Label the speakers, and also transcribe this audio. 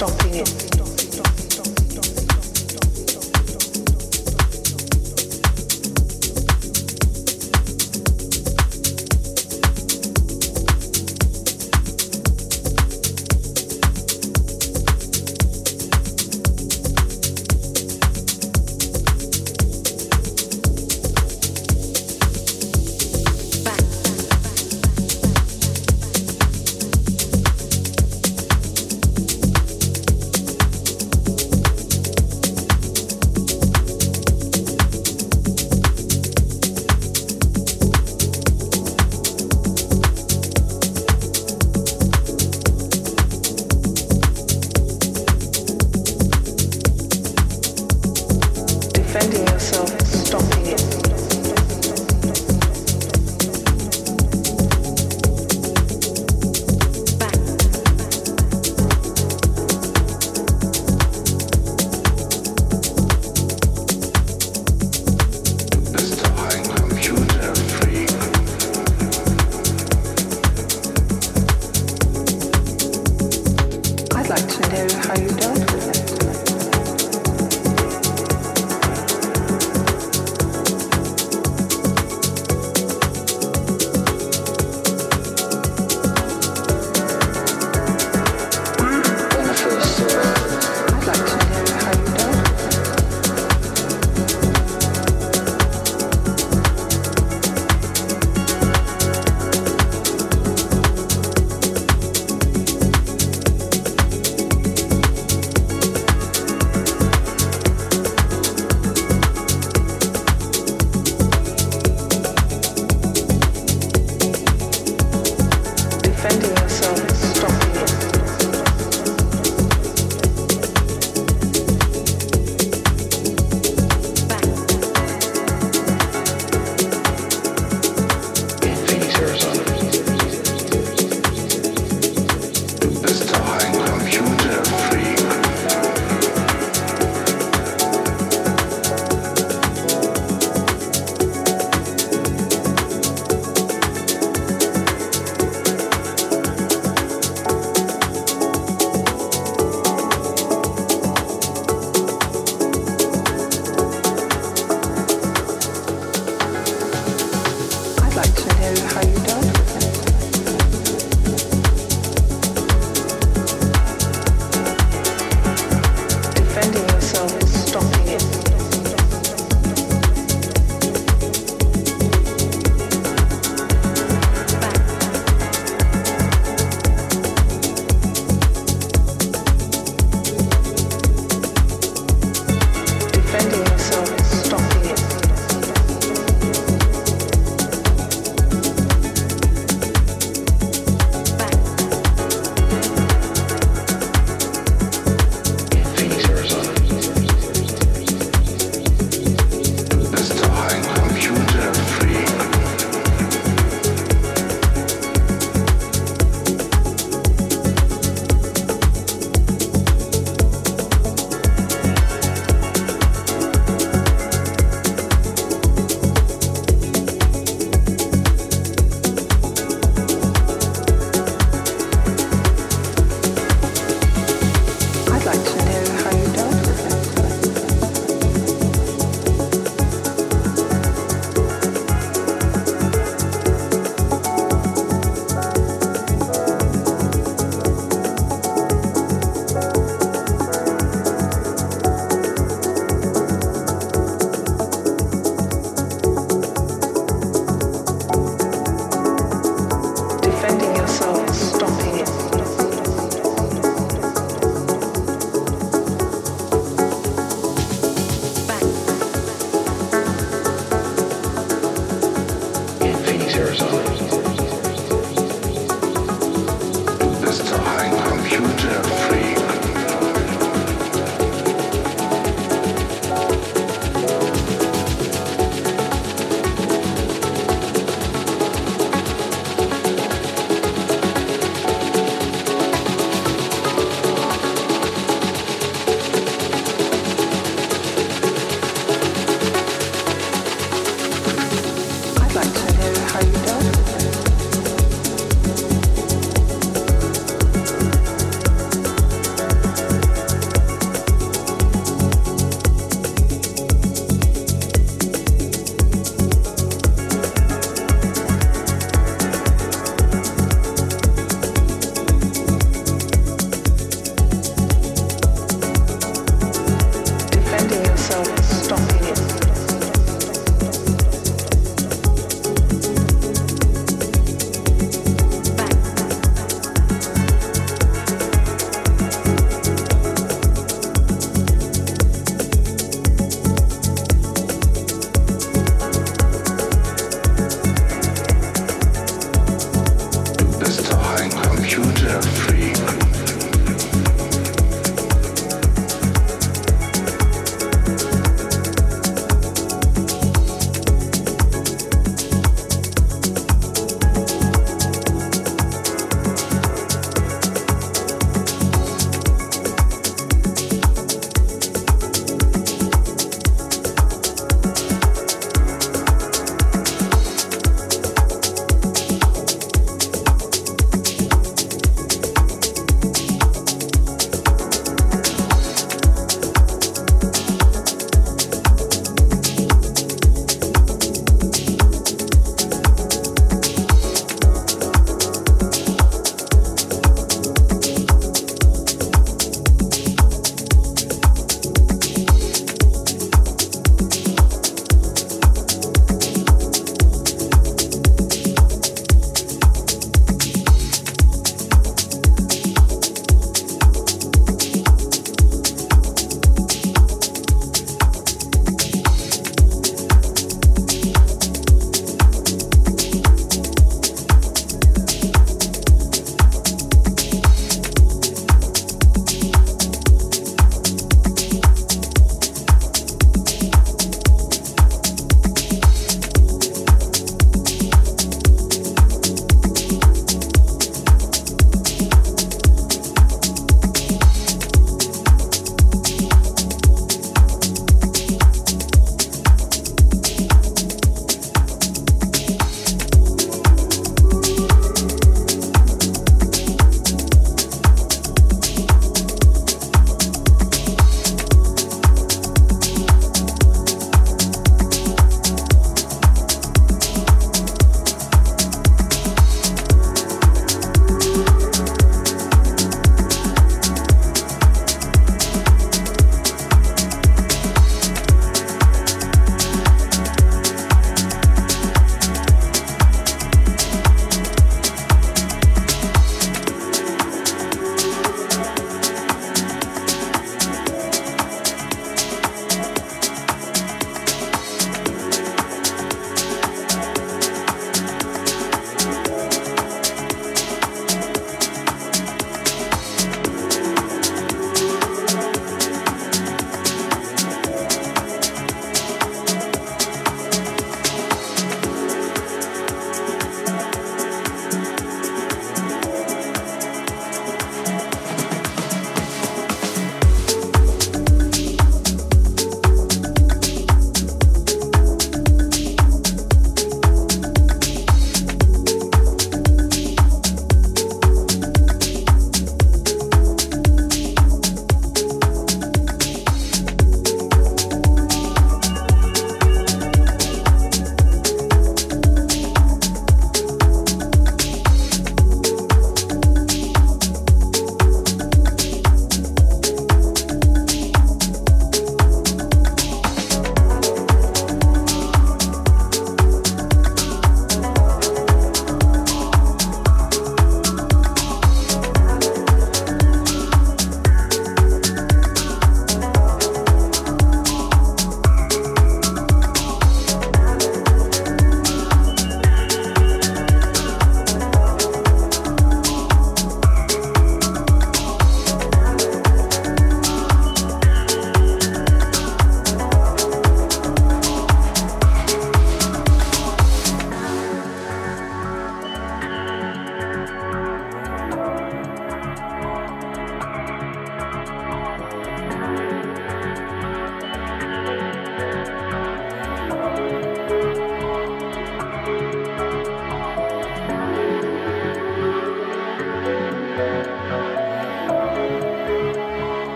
Speaker 1: stopping it.